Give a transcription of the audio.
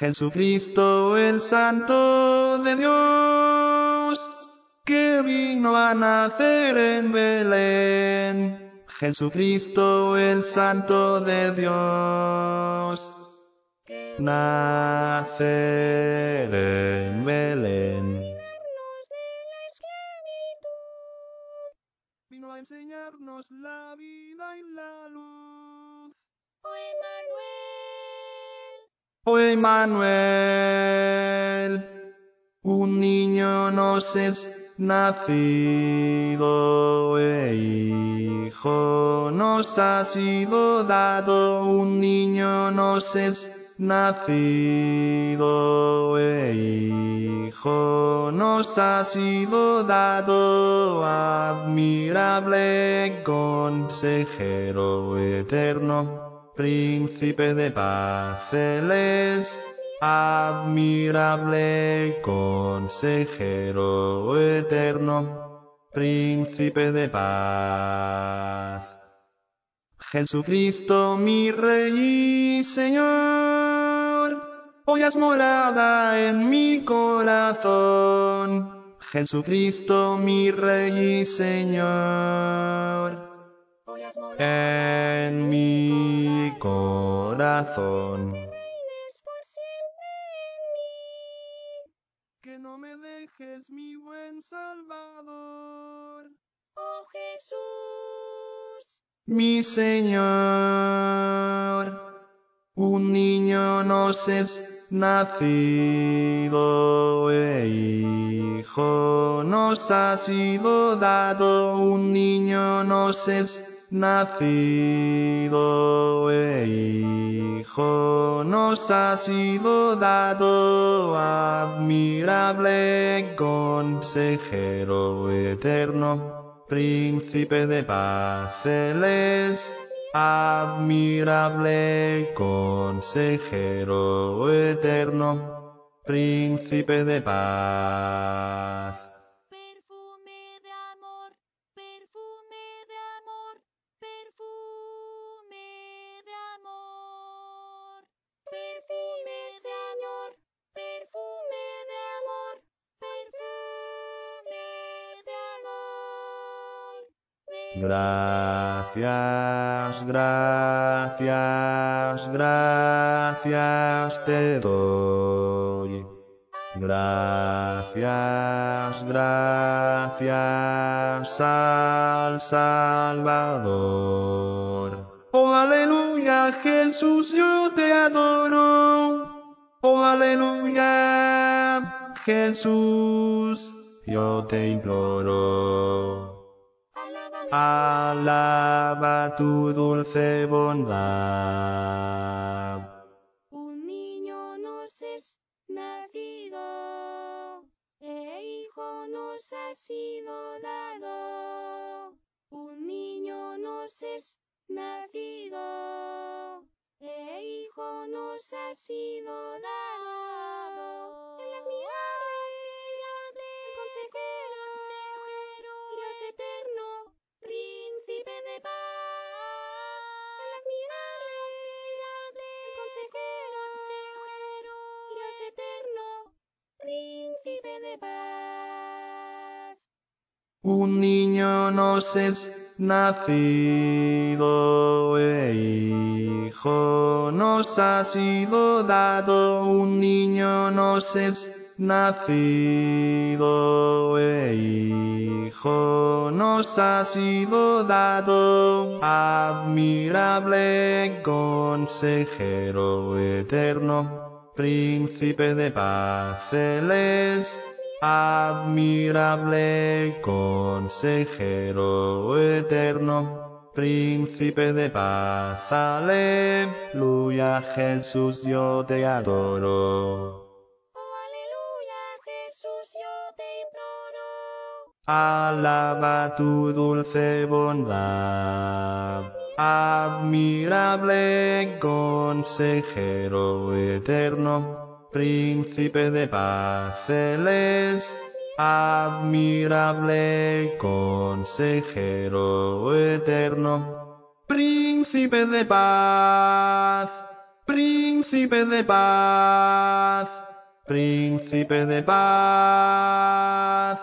Jesucristo el Santo de Dios, que vino a nacer en Belén. Jesucristo el Santo de Dios, nacer en Belén. Vino a enseñarnos la vida y la luz. Oh Emmanuel, un niño nos es nacido, e hijo nos ha sido dado, un niño nos es nacido, e hijo nos ha sido dado, admirable consejero eterno. Príncipe de paz, es admirable consejero eterno, príncipe de paz. Jesucristo mi Rey y Señor, hoy has morada en mi corazón. Jesucristo mi Rey y Señor en mi corazón. reines por siempre en mí. Que no me dejes, mi buen Salvador, Oh Jesús, mi Señor. Un niño nos es nacido, e hijo nos ha sido dado, un niño nos es nacido, e hijo nos ha sido dado, admirable consejero eterno, príncipe de paz, es admirable consejero eterno, príncipe de paz. Gracias, gracias, gracias te doy. Gracias, gracias al Salvador. Oh, aleluya, Jesús, yo te adoro. Oh, aleluya, Jesús, yo te imploro. Alaba tu dulce bondad. Un niño nos es nacido, e hijo nos ha sido dado. Un niño nos es nacido, e hijo nos ha sido dado. Admirable consejero eterno, príncipe de paz, admirable consejero eterno, príncipe de paz, aleluya, Jesús, yo te adoro. Oh, aleluya, Jesús, yo te imploro. Alaba tu dulce bondad, admirable consejero eterno, príncipe de paz, Él es admirable consejero eterno, príncipe de paz, Príncipe de paz, príncipe de paz.